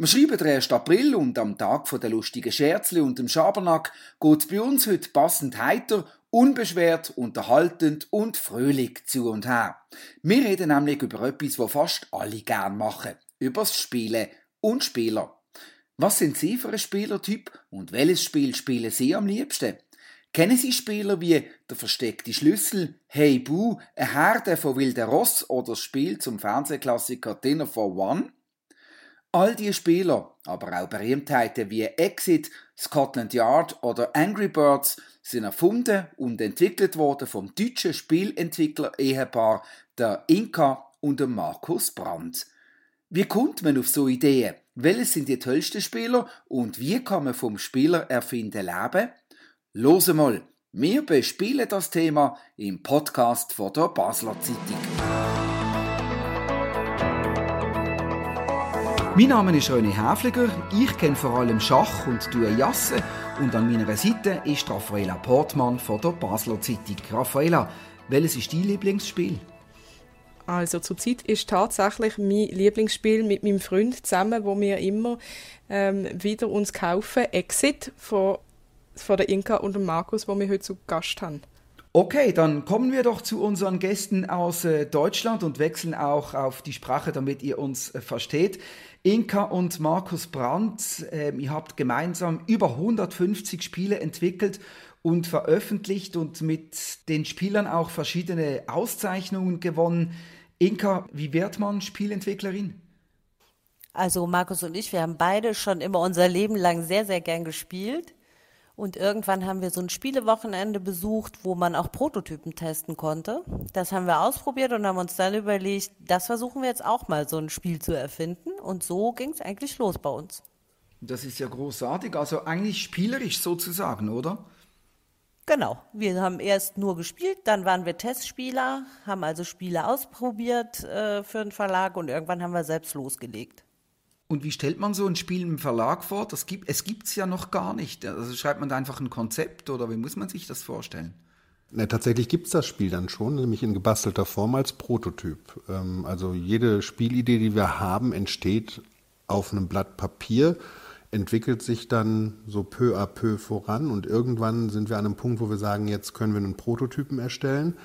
Wir schreiben den 1. April und am Tag der lustigen Scherzli und dem Schabernack geht bei uns heute passend heiter, unbeschwert, unterhaltend und fröhlich zu und her. Wir reden nämlich über etwas, was fast alle gern machen. Übers Spielen und Spieler. Was sind Sie für ein Spielertyp und welches Spiel spielen Sie am liebsten? Kennen Sie Spieler wie der versteckte Schlüssel, Hey Boo, eine Herde von wilden Ross oder das Spiel zum Fernsehklassiker Dinner for One? All diese Spieler, aber auch Berühmtheiten wie Exit, Scotland Yard oder Angry Birds sind erfunden und entwickelt worden vom deutschen Spielentwickler-Ehepaar der Inka und dem Markus Brandt. Wie kommt man auf so Ideen? Welche sind die tollsten Spieler und wie kann man vom Spieler erfinden leben? Los mal, wir bespielen das Thema im Podcast von der Basler Zeitung. Mein Name ist René Häfliger, ich kenne vor allem Schach und tue Jasse und an meiner Seite ist Raffaella Portmann von der Basler Zeitung. Raffaella, welches ist dein Lieblingsspiel? Also zurzeit ist tatsächlich mein Lieblingsspiel mit meinem Freund zusammen, wo wir immer ähm, wieder uns kaufen, Exit von, von der Inka und dem Markus, wo wir heute zu Gast haben. Okay, dann kommen wir doch zu unseren Gästen aus äh, Deutschland und wechseln auch auf die Sprache, damit ihr uns äh, versteht. Inka und Markus Brandt, äh, ihr habt gemeinsam über 150 Spiele entwickelt und veröffentlicht und mit den Spielern auch verschiedene Auszeichnungen gewonnen. Inka, wie wird man Spielentwicklerin? Also Markus und ich, wir haben beide schon immer unser Leben lang sehr, sehr gern gespielt. Und irgendwann haben wir so ein Spielewochenende besucht, wo man auch Prototypen testen konnte. Das haben wir ausprobiert und haben uns dann überlegt, das versuchen wir jetzt auch mal, so ein Spiel zu erfinden. Und so ging es eigentlich los bei uns. Das ist ja großartig, also eigentlich spielerisch sozusagen, oder? Genau, wir haben erst nur gespielt, dann waren wir Testspieler, haben also Spiele ausprobiert äh, für einen Verlag und irgendwann haben wir selbst losgelegt. Und wie stellt man so ein Spiel im Verlag vor? Das gibt, es gibt es ja noch gar nicht. Also schreibt man da einfach ein Konzept oder wie muss man sich das vorstellen? Ne, tatsächlich gibt es das Spiel dann schon, nämlich in gebastelter Form als Prototyp. Ähm, also jede Spielidee, die wir haben, entsteht auf einem Blatt Papier, entwickelt sich dann so peu à peu voran und irgendwann sind wir an einem Punkt, wo wir sagen, jetzt können wir einen Prototypen erstellen,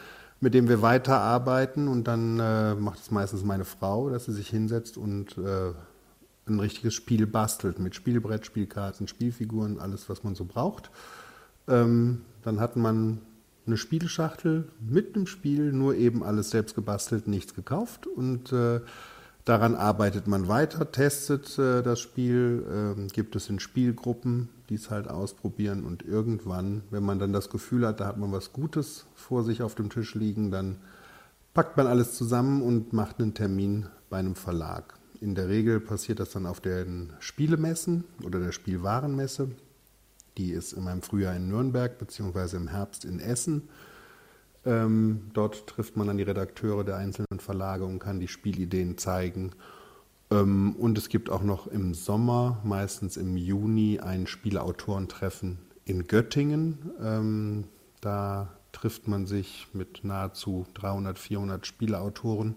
mit dem wir weiterarbeiten und dann äh, macht es meistens meine Frau, dass sie sich hinsetzt und äh, ein richtiges Spiel bastelt mit Spielbrett, Spielkarten, Spielfiguren, alles, was man so braucht. Ähm, dann hat man eine Spielschachtel mit einem Spiel, nur eben alles selbst gebastelt, nichts gekauft und äh, daran arbeitet man weiter, testet äh, das Spiel, äh, gibt es in Spielgruppen, die es halt ausprobieren und irgendwann, wenn man dann das Gefühl hat, da hat man was Gutes vor sich auf dem Tisch liegen, dann packt man alles zusammen und macht einen Termin bei einem Verlag. In der Regel passiert das dann auf den Spielemessen oder der Spielwarenmesse. Die ist immer im Frühjahr in Nürnberg beziehungsweise im Herbst in Essen. Ähm, dort trifft man dann die Redakteure der einzelnen Verlage und kann die Spielideen zeigen. Ähm, und es gibt auch noch im Sommer, meistens im Juni, ein Spieleautorentreffen in Göttingen. Ähm, da trifft man sich mit nahezu 300, 400 Spieleautoren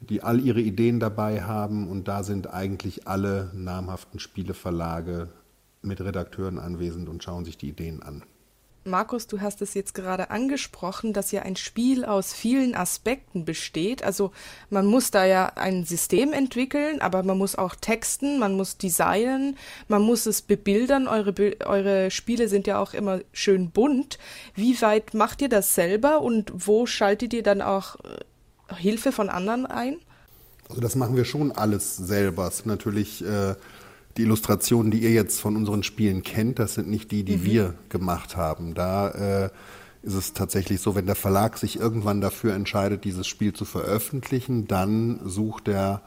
die all ihre Ideen dabei haben und da sind eigentlich alle namhaften Spieleverlage mit Redakteuren anwesend und schauen sich die Ideen an. Markus, du hast es jetzt gerade angesprochen, dass ja ein Spiel aus vielen Aspekten besteht. Also man muss da ja ein System entwickeln, aber man muss auch texten, man muss designen, man muss es bebildern. Eure, eure Spiele sind ja auch immer schön bunt. Wie weit macht ihr das selber und wo schaltet ihr dann auch äh, Hilfe von anderen ein? Also das machen wir schon alles selber. Es sind natürlich äh, die Illustrationen, die ihr jetzt von unseren Spielen kennt, das sind nicht die, die mhm. wir gemacht haben. Da äh, ist es tatsächlich so, wenn der Verlag sich irgendwann dafür entscheidet, dieses Spiel zu veröffentlichen, dann sucht er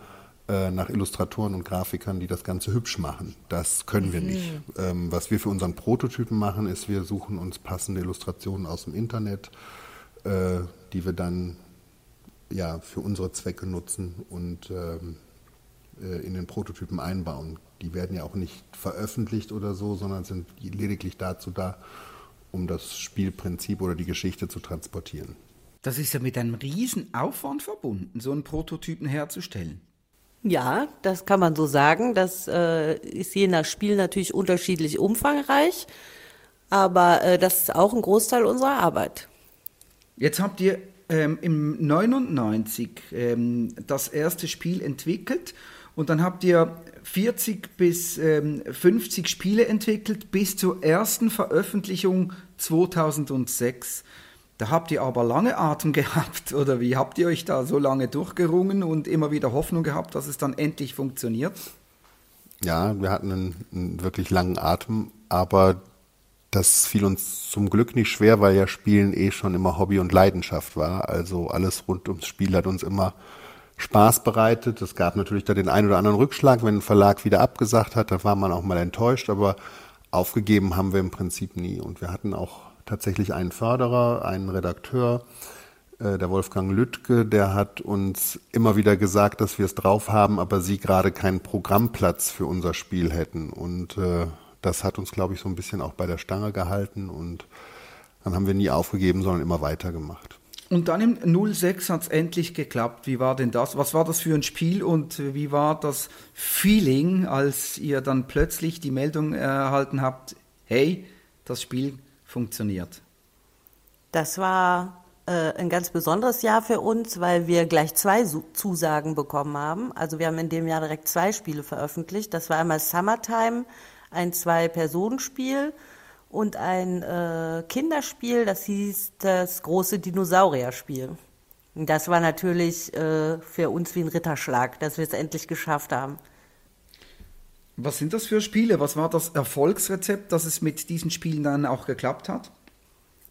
äh, nach Illustratoren und Grafikern, die das Ganze hübsch machen. Das können wir mhm. nicht. Ähm, was wir für unseren Prototypen machen, ist, wir suchen uns passende Illustrationen aus dem Internet, äh, die wir dann ja, für unsere Zwecke nutzen und ähm, äh, in den Prototypen einbauen. Die werden ja auch nicht veröffentlicht oder so, sondern sind lediglich dazu da, um das Spielprinzip oder die Geschichte zu transportieren. Das ist ja mit einem riesen Aufwand verbunden, so einen Prototypen herzustellen. Ja, das kann man so sagen. Das äh, ist je nach Spiel natürlich unterschiedlich umfangreich, aber äh, das ist auch ein Großteil unserer Arbeit. Jetzt habt ihr ähm, im 99 ähm, das erste Spiel entwickelt und dann habt ihr 40 bis ähm, 50 Spiele entwickelt bis zur ersten Veröffentlichung 2006. Da habt ihr aber lange Atem gehabt, oder wie habt ihr euch da so lange durchgerungen und immer wieder Hoffnung gehabt, dass es dann endlich funktioniert? Ja, wir hatten einen, einen wirklich langen Atem, aber das fiel uns zum Glück nicht schwer, weil ja Spielen eh schon immer Hobby und Leidenschaft war. Also alles rund ums Spiel hat uns immer Spaß bereitet. Es gab natürlich da den einen oder anderen Rückschlag, wenn ein Verlag wieder abgesagt hat, da war man auch mal enttäuscht, aber aufgegeben haben wir im Prinzip nie. Und wir hatten auch tatsächlich einen Förderer, einen Redakteur, äh, der Wolfgang Lüttke, der hat uns immer wieder gesagt, dass wir es drauf haben, aber sie gerade keinen Programmplatz für unser Spiel hätten. Und äh, das hat uns, glaube ich, so ein bisschen auch bei der Stange gehalten und dann haben wir nie aufgegeben, sondern immer weitergemacht. Und dann im 06 hat es endlich geklappt. Wie war denn das? Was war das für ein Spiel und wie war das Feeling, als ihr dann plötzlich die Meldung erhalten habt, hey, das Spiel funktioniert? Das war äh, ein ganz besonderes Jahr für uns, weil wir gleich zwei Zusagen bekommen haben. Also wir haben in dem Jahr direkt zwei Spiele veröffentlicht. Das war einmal Summertime, ein Zwei-Personen-Spiel und ein äh, Kinderspiel, das hieß das große Dinosaurierspiel. Das war natürlich äh, für uns wie ein Ritterschlag, dass wir es endlich geschafft haben. Was sind das für Spiele? Was war das Erfolgsrezept, dass es mit diesen Spielen dann auch geklappt hat?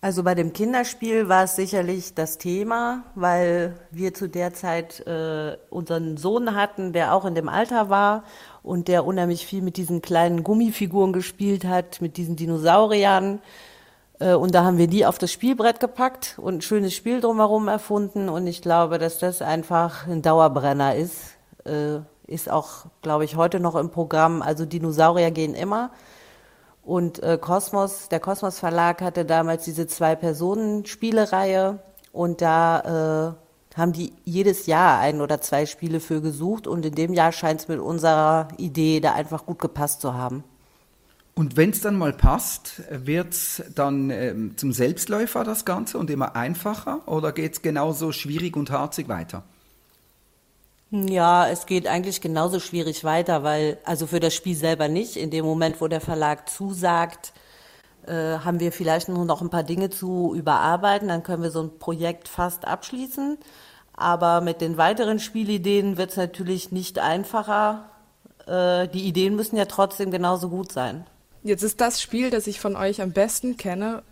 Also bei dem Kinderspiel war es sicherlich das Thema, weil wir zu der Zeit äh, unseren Sohn hatten, der auch in dem Alter war und der unheimlich viel mit diesen kleinen Gummifiguren gespielt hat, mit diesen Dinosauriern. Äh, und da haben wir die auf das Spielbrett gepackt und ein schönes Spiel drumherum erfunden. Und ich glaube, dass das einfach ein Dauerbrenner ist. Äh, ist auch, glaube ich, heute noch im Programm. Also Dinosaurier gehen immer. Und äh, Kosmos, der Kosmos Verlag hatte damals diese Zwei-Personen-Spielereihe und da äh, haben die jedes Jahr ein oder zwei Spiele für gesucht und in dem Jahr scheint es mit unserer Idee da einfach gut gepasst zu haben. Und wenn es dann mal passt, wird es dann ähm, zum Selbstläufer das Ganze und immer einfacher oder geht es genauso schwierig und harzig weiter? Ja, es geht eigentlich genauso schwierig weiter, weil, also für das Spiel selber nicht. In dem Moment, wo der Verlag zusagt, äh, haben wir vielleicht nur noch ein paar Dinge zu überarbeiten, dann können wir so ein Projekt fast abschließen. Aber mit den weiteren Spielideen wird es natürlich nicht einfacher. Äh, die Ideen müssen ja trotzdem genauso gut sein. Jetzt ist das Spiel, das ich von euch am besten kenne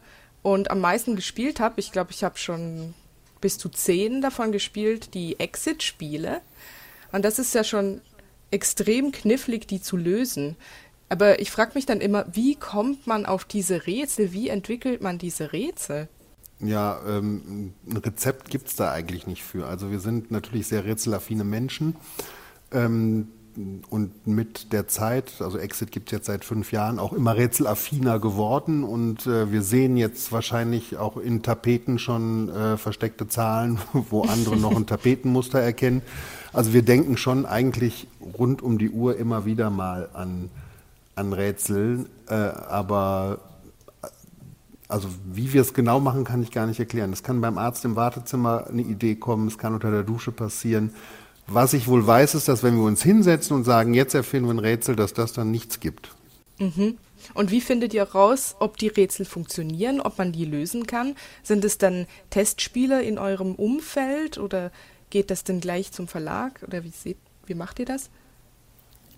und am meisten gespielt habe. Ich glaube, ich habe schon bis zu zehn davon gespielt, die Exit-Spiele. Und das ist ja schon extrem knifflig, die zu lösen. Aber ich frage mich dann immer, wie kommt man auf diese Rätsel? Wie entwickelt man diese Rätsel? Ja, ähm, ein Rezept gibt es da eigentlich nicht für. Also wir sind natürlich sehr rätselaffine Menschen. Ähm, und mit der Zeit, also Exit gibt es jetzt seit fünf Jahren, auch immer rätselaffiner geworden. Und äh, wir sehen jetzt wahrscheinlich auch in Tapeten schon äh, versteckte Zahlen, wo andere noch ein Tapetenmuster erkennen. Also wir denken schon eigentlich rund um die Uhr immer wieder mal an, an Rätseln. Äh, aber also wie wir es genau machen, kann ich gar nicht erklären. Es kann beim Arzt im Wartezimmer eine Idee kommen, es kann unter der Dusche passieren. Was ich wohl weiß, ist, dass wenn wir uns hinsetzen und sagen, jetzt erfinden wir ein Rätsel, dass das dann nichts gibt. Mhm. Und wie findet ihr raus, ob die Rätsel funktionieren, ob man die lösen kann? Sind es dann Testspiele in eurem Umfeld oder geht das denn gleich zum Verlag? Oder wie, seht, wie macht ihr das?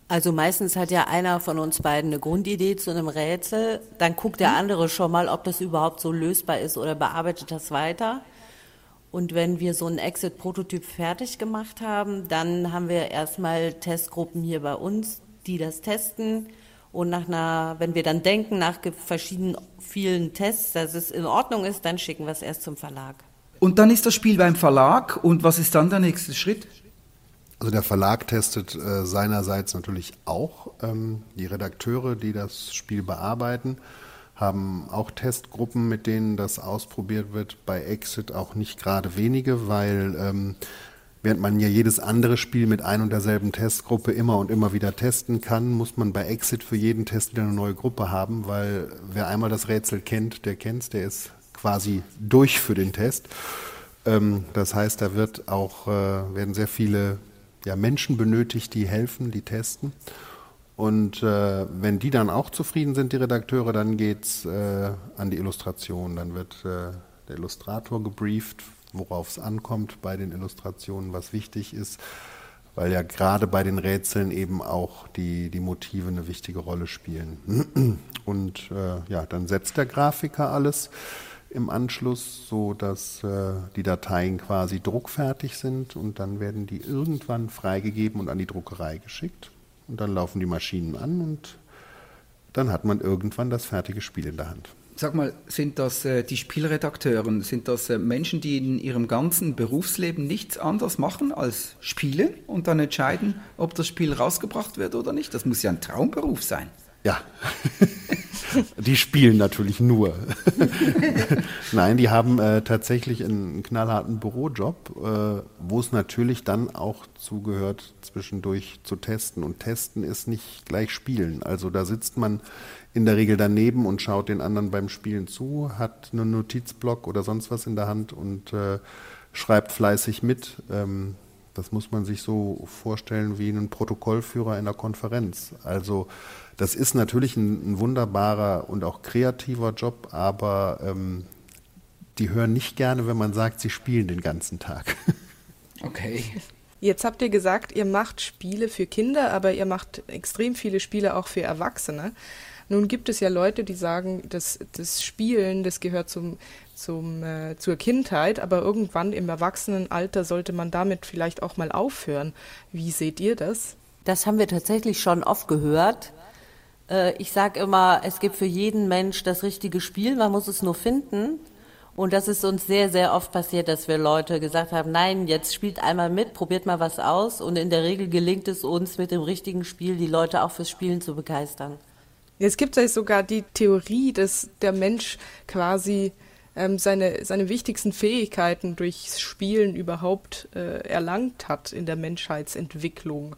Also meistens hat ja einer von uns beiden eine Grundidee zu einem Rätsel, dann guckt der mhm. andere schon mal, ob das überhaupt so lösbar ist oder bearbeitet das weiter. Und wenn wir so einen Exit-Prototyp fertig gemacht haben, dann haben wir erstmal Testgruppen hier bei uns, die das testen. Und nach einer, wenn wir dann denken, nach verschiedenen vielen Tests, dass es in Ordnung ist, dann schicken wir es erst zum Verlag. Und dann ist das Spiel beim Verlag. Und was ist dann der nächste Schritt? Also der Verlag testet äh, seinerseits natürlich auch ähm, die Redakteure, die das Spiel bearbeiten haben auch Testgruppen, mit denen das ausprobiert wird. Bei Exit auch nicht gerade wenige, weil ähm, Während man ja jedes andere Spiel mit ein und derselben Testgruppe immer und immer wieder testen kann, muss man bei Exit für jeden Test wieder eine neue Gruppe haben, weil wer einmal das Rätsel kennt, der kennt's, der ist quasi durch für den Test. Ähm, das heißt, da wird auch, äh, werden sehr viele ja, Menschen benötigt, die helfen, die testen. Und äh, wenn die dann auch zufrieden sind, die Redakteure, dann geht's äh, an die Illustration. Dann wird äh, der Illustrator gebrieft, worauf es ankommt bei den Illustrationen, was wichtig ist, weil ja gerade bei den Rätseln eben auch die, die Motive eine wichtige Rolle spielen. Und äh, ja, dann setzt der Grafiker alles im Anschluss, so dass äh, die Dateien quasi druckfertig sind und dann werden die irgendwann freigegeben und an die Druckerei geschickt. Und dann laufen die Maschinen an und dann hat man irgendwann das fertige Spiel in der Hand. Sag mal, sind das äh, die Spielredakteuren, sind das äh, Menschen, die in ihrem ganzen Berufsleben nichts anderes machen als spielen und dann entscheiden, ob das Spiel rausgebracht wird oder nicht? Das muss ja ein Traumberuf sein. Ja, die spielen natürlich nur. Nein, die haben äh, tatsächlich einen knallharten Bürojob, äh, wo es natürlich dann auch zugehört, zwischendurch zu testen. Und testen ist nicht gleich spielen. Also da sitzt man in der Regel daneben und schaut den anderen beim Spielen zu, hat einen Notizblock oder sonst was in der Hand und äh, schreibt fleißig mit. Ähm, das muss man sich so vorstellen wie einen Protokollführer in einer Konferenz. Also das ist natürlich ein, ein wunderbarer und auch kreativer Job, aber ähm, die hören nicht gerne, wenn man sagt, sie spielen den ganzen Tag. Okay. Jetzt habt ihr gesagt, ihr macht Spiele für Kinder, aber ihr macht extrem viele Spiele auch für Erwachsene. Nun gibt es ja Leute, die sagen, dass das Spielen, das gehört zum, zum, äh, zur Kindheit, aber irgendwann im Erwachsenenalter sollte man damit vielleicht auch mal aufhören. Wie seht ihr das? Das haben wir tatsächlich schon oft gehört. Äh, ich sage immer, es gibt für jeden Mensch das richtige Spiel, man muss es nur finden. Und das ist uns sehr, sehr oft passiert, dass wir Leute gesagt haben, nein, jetzt spielt einmal mit, probiert mal was aus. Und in der Regel gelingt es uns mit dem richtigen Spiel, die Leute auch fürs Spielen zu begeistern. Es gibt ja sogar die Theorie, dass der Mensch quasi ähm, seine, seine wichtigsten Fähigkeiten durchs Spielen überhaupt äh, erlangt hat in der Menschheitsentwicklung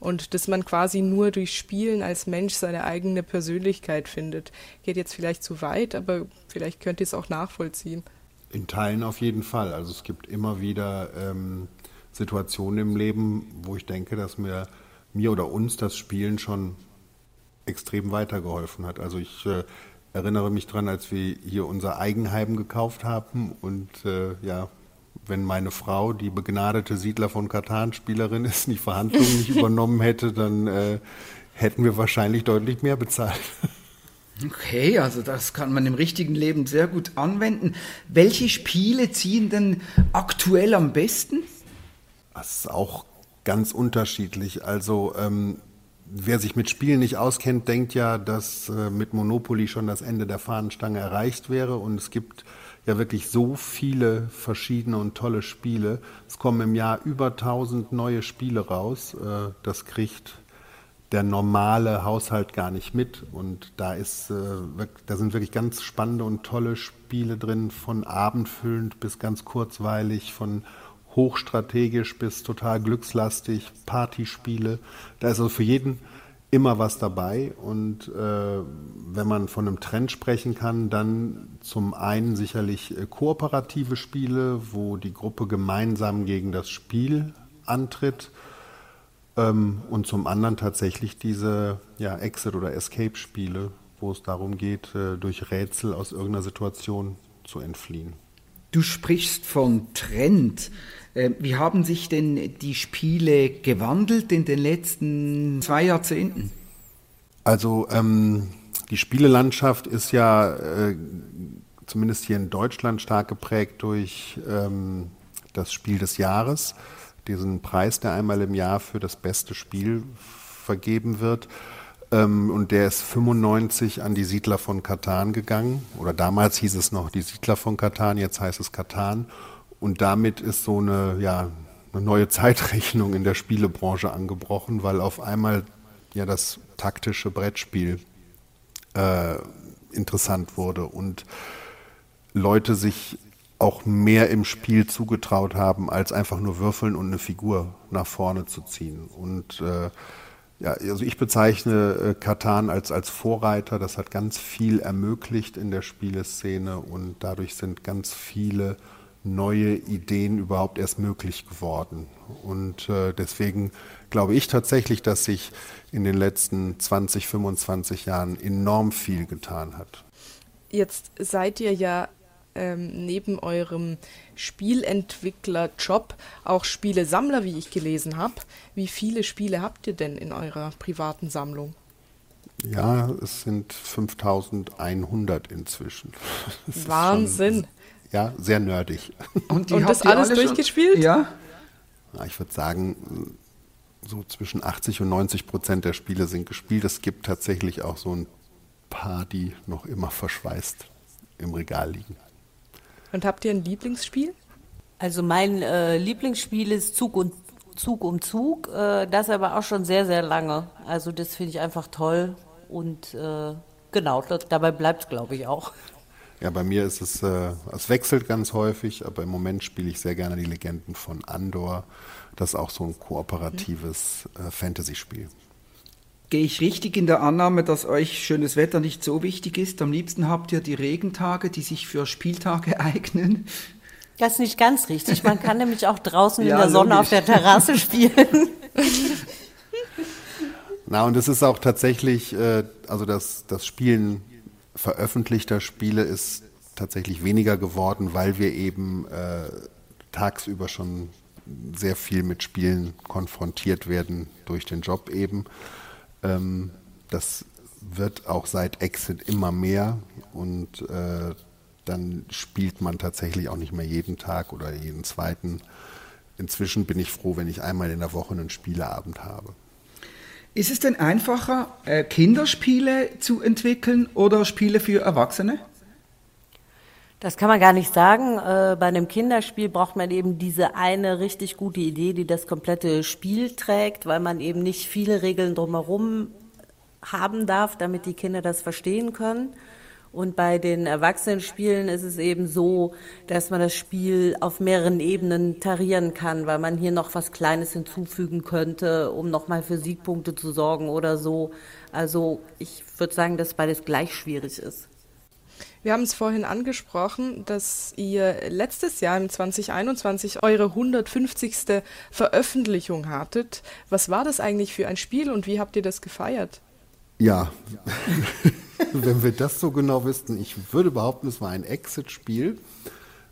und dass man quasi nur durch Spielen als Mensch seine eigene Persönlichkeit findet. Geht jetzt vielleicht zu weit, aber vielleicht könnt ihr es auch nachvollziehen. In Teilen auf jeden Fall. Also es gibt immer wieder ähm, Situationen im Leben, wo ich denke, dass mir, mir oder uns das Spielen schon extrem weitergeholfen hat. Also ich äh, erinnere mich daran, als wir hier unser Eigenheim gekauft haben und äh, ja, wenn meine Frau, die begnadete Siedler von Katan-Spielerin ist, die Verhandlungen nicht übernommen hätte, dann äh, hätten wir wahrscheinlich deutlich mehr bezahlt. Okay, also das kann man im richtigen Leben sehr gut anwenden. Welche Spiele ziehen denn aktuell am besten? Das ist auch ganz unterschiedlich. Also ähm, wer sich mit Spielen nicht auskennt, denkt ja, dass äh, mit Monopoly schon das Ende der Fahnenstange erreicht wäre. Und es gibt ja wirklich so viele verschiedene und tolle Spiele. Es kommen im Jahr über 1000 neue Spiele raus. Äh, das kriegt der normale Haushalt gar nicht mit. Und da, ist, äh, da sind wirklich ganz spannende und tolle Spiele drin, von abendfüllend bis ganz kurzweilig, von hochstrategisch bis total glückslastig, Partyspiele. Da ist also für jeden immer was dabei. Und äh, wenn man von einem Trend sprechen kann, dann zum einen sicherlich äh, kooperative Spiele, wo die Gruppe gemeinsam gegen das Spiel antritt. Ähm, und zum anderen tatsächlich diese ja, Exit- oder Escape-Spiele, wo es darum geht, äh, durch Rätsel aus irgendeiner Situation zu entfliehen. Du sprichst von Trend. Äh, wie haben sich denn die Spiele gewandelt in den letzten zwei Jahrzehnten? Also ähm, die Spielelandschaft ist ja äh, zumindest hier in Deutschland stark geprägt durch ähm, das Spiel des Jahres, diesen Preis, der einmal im Jahr für das beste Spiel vergeben wird. Ähm, und der ist 95 an die Siedler von Katan gegangen. Oder damals hieß es noch die Siedler von Katan, jetzt heißt es Katan. Und damit ist so eine, ja, eine neue Zeitrechnung in der Spielebranche angebrochen, weil auf einmal ja das taktische Brettspiel äh, interessant wurde und Leute sich auch mehr im Spiel zugetraut haben, als einfach nur würfeln und eine Figur nach vorne zu ziehen. Und äh, ja, also ich bezeichne äh, Katan als, als Vorreiter. Das hat ganz viel ermöglicht in der Spieleszene und dadurch sind ganz viele neue Ideen überhaupt erst möglich geworden. Und äh, deswegen glaube ich tatsächlich, dass sich in den letzten 20, 25 Jahren enorm viel getan hat. Jetzt seid ihr ja ähm, neben eurem Spielentwicklerjob auch Spielesammler, wie ich gelesen habe. Wie viele Spiele habt ihr denn in eurer privaten Sammlung? Ja, es sind 5100 inzwischen. Das Wahnsinn. Schon, ja, sehr nerdig. Und, Und das alles durchgespielt? Schon? Ja. Na, ich würde sagen, so zwischen 80 und 90 Prozent der Spiele sind gespielt. Es gibt tatsächlich auch so ein paar, die noch immer verschweißt im Regal liegen. Und habt ihr ein Lieblingsspiel? Also mein äh, Lieblingsspiel ist Zug und Zug um Zug, äh, das aber auch schon sehr, sehr lange. Also das finde ich einfach toll und äh, genau, das, dabei bleibt es, glaube ich, auch. Ja, bei mir ist es, äh, es wechselt ganz häufig, aber im Moment spiele ich sehr gerne die Legenden von Andor. Das ist auch so ein kooperatives äh, Fantasy-Spiel. Gehe ich richtig in der Annahme, dass euch schönes Wetter nicht so wichtig ist? Am liebsten habt ihr die Regentage, die sich für Spieltage eignen? Das ist nicht ganz richtig. Man kann nämlich auch draußen ja, in der Sonne logisch. auf der Terrasse spielen. Na, und es ist auch tatsächlich, äh, also das, das Spielen veröffentlichter Spiele ist tatsächlich weniger geworden, weil wir eben äh, tagsüber schon sehr viel mit Spielen konfrontiert werden durch den Job eben. Ähm, das wird auch seit Exit immer mehr und äh, dann spielt man tatsächlich auch nicht mehr jeden Tag oder jeden zweiten. Inzwischen bin ich froh, wenn ich einmal in der Woche einen Spieleabend habe. Ist es denn einfacher, äh, Kinderspiele zu entwickeln oder Spiele für Erwachsene? Das kann man gar nicht sagen. Äh, bei einem Kinderspiel braucht man eben diese eine richtig gute Idee, die das komplette Spiel trägt, weil man eben nicht viele Regeln drumherum haben darf, damit die Kinder das verstehen können. Und bei den Erwachsenenspielen ist es eben so, dass man das Spiel auf mehreren Ebenen tarieren kann, weil man hier noch was Kleines hinzufügen könnte, um nochmal für Siegpunkte zu sorgen oder so. Also ich würde sagen, dass beides gleich schwierig ist. Wir haben es vorhin angesprochen, dass ihr letztes Jahr im 2021 eure 150. Veröffentlichung hattet. Was war das eigentlich für ein Spiel und wie habt ihr das gefeiert? Ja, wenn wir das so genau wüssten, ich würde behaupten, es war ein Exit-Spiel.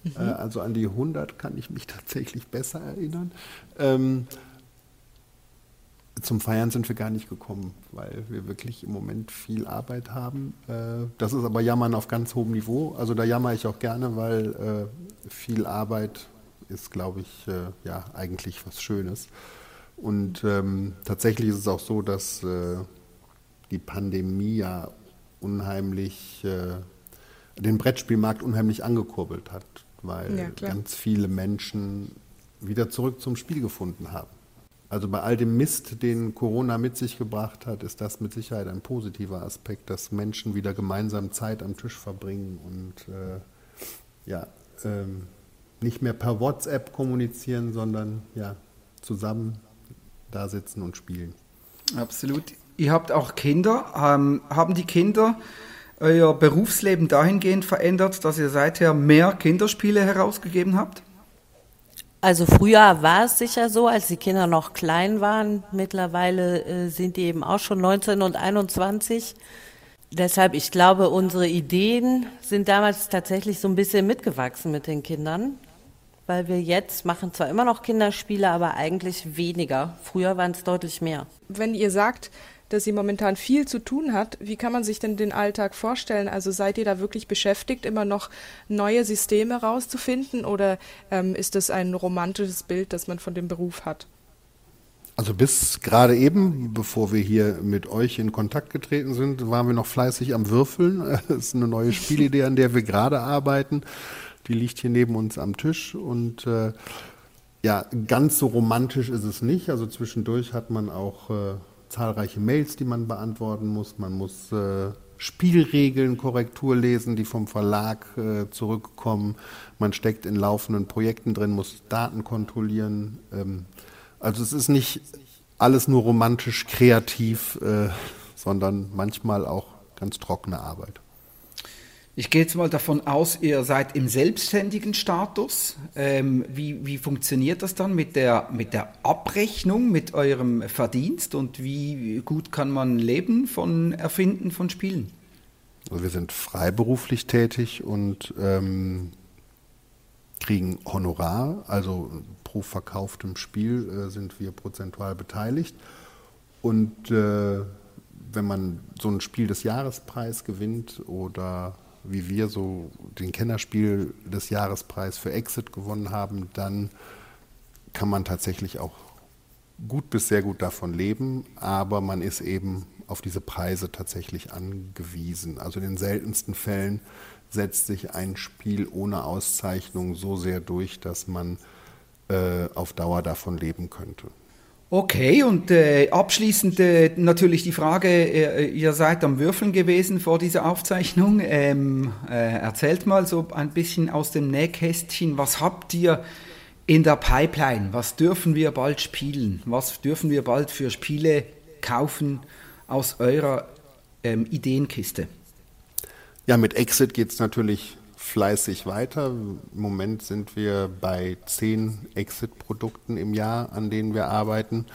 Mhm. Äh, also an die 100 kann ich mich tatsächlich besser erinnern. Ähm, zum Feiern sind wir gar nicht gekommen, weil wir wirklich im Moment viel Arbeit haben. Äh, das ist aber Jammern auf ganz hohem Niveau. Also da jammer ich auch gerne, weil äh, viel Arbeit ist, glaube ich, äh, ja eigentlich was Schönes. Und ähm, tatsächlich ist es auch so, dass die Pandemie ja unheimlich den Brettspielmarkt unheimlich angekurbelt hat, weil ja, ganz viele Menschen wieder zurück zum Spiel gefunden haben. Also bei all dem Mist, den Corona mit sich gebracht hat, ist das mit Sicherheit ein positiver Aspekt, dass Menschen wieder gemeinsam Zeit am Tisch verbringen und äh, ja, ähm, nicht mehr per WhatsApp kommunizieren, sondern ja, zusammen da sitzen und spielen. Absolut. Ihr habt auch Kinder. Ähm, haben die Kinder euer Berufsleben dahingehend verändert, dass ihr seither mehr Kinderspiele herausgegeben habt? Also früher war es sicher so, als die Kinder noch klein waren. Mittlerweile äh, sind die eben auch schon 19 und 21. Deshalb, ich glaube, unsere Ideen sind damals tatsächlich so ein bisschen mitgewachsen mit den Kindern, weil wir jetzt machen zwar immer noch Kinderspiele, aber eigentlich weniger. Früher waren es deutlich mehr. Wenn ihr sagt, dass sie momentan viel zu tun hat. Wie kann man sich denn den Alltag vorstellen? Also seid ihr da wirklich beschäftigt, immer noch neue Systeme rauszufinden oder ähm, ist das ein romantisches Bild, das man von dem Beruf hat? Also bis gerade eben, bevor wir hier mit euch in Kontakt getreten sind, waren wir noch fleißig am Würfeln. Das ist eine neue Spielidee, an der wir gerade arbeiten. Die liegt hier neben uns am Tisch und äh, ja, ganz so romantisch ist es nicht. Also zwischendurch hat man auch äh, zahlreiche Mails, die man beantworten muss. Man muss äh, Spielregeln Korrektur lesen, die vom Verlag äh, zurückkommen. Man steckt in laufenden Projekten drin, muss Daten kontrollieren. Ähm, also es ist nicht alles nur romantisch kreativ, äh, sondern manchmal auch ganz trockene Arbeit. Ich gehe jetzt mal davon aus, ihr seid im selbstständigen Status. Ähm, wie, wie funktioniert das dann mit der, mit der Abrechnung, mit eurem Verdienst und wie gut kann man leben von Erfinden von Spielen? Also wir sind freiberuflich tätig und ähm, kriegen Honorar, also pro verkauftem Spiel äh, sind wir prozentual beteiligt. Und äh, wenn man so ein Spiel des Jahrespreis gewinnt oder wie wir so den Kennerspiel des Jahrespreis für Exit gewonnen haben, dann kann man tatsächlich auch gut bis sehr gut davon leben, aber man ist eben auf diese Preise tatsächlich angewiesen. Also in den seltensten Fällen setzt sich ein Spiel ohne Auszeichnung so sehr durch, dass man äh, auf Dauer davon leben könnte. Okay, und äh, abschließend äh, natürlich die Frage, äh, ihr seid am Würfeln gewesen vor dieser Aufzeichnung. Ähm, äh, erzählt mal so ein bisschen aus dem Nähkästchen, was habt ihr in der Pipeline? Was dürfen wir bald spielen? Was dürfen wir bald für Spiele kaufen aus eurer ähm, Ideenkiste? Ja, mit Exit geht es natürlich fleißig weiter. Im Moment sind wir bei zehn Exit-Produkten im Jahr, an denen wir arbeiten.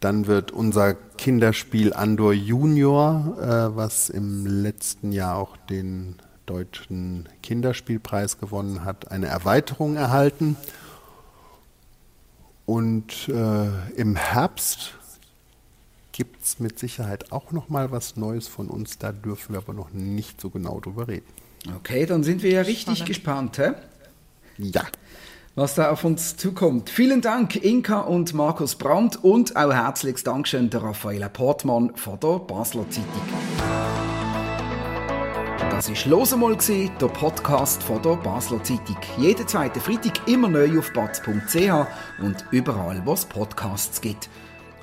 Dann wird unser Kinderspiel Andor Junior, äh, was im letzten Jahr auch den deutschen Kinderspielpreis gewonnen hat, eine Erweiterung erhalten. Und äh, im Herbst gibt es mit Sicherheit auch noch mal was Neues von uns. Da dürfen wir aber noch nicht so genau drüber reden. Okay, dann sind wir ja richtig Spannend. gespannt, hä? Ja. Was da auf uns zukommt. Vielen Dank, Inka und Markus Brandt und auch herzliches Dankeschön der Raffaella Portmann von der Basler Zeitung. Das war «Los einmal», der Podcast von der Basler Zeitung. Jeden zweiten Freitag immer neu auf batz.ch und überall, wo es Podcasts gibt.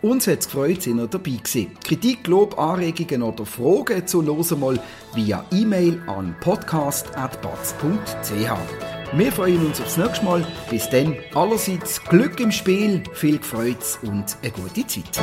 Uns hat es gefreut, sind ihr dabei gewesen. Kritik, Lob, Anregungen oder Fragen zu «Hören mal» via E-Mail an podcast.batz.ch. Wir freuen uns aufs nächste Mal. Bis dann allerseits Glück im Spiel, viel Freude und eine gute Zeit.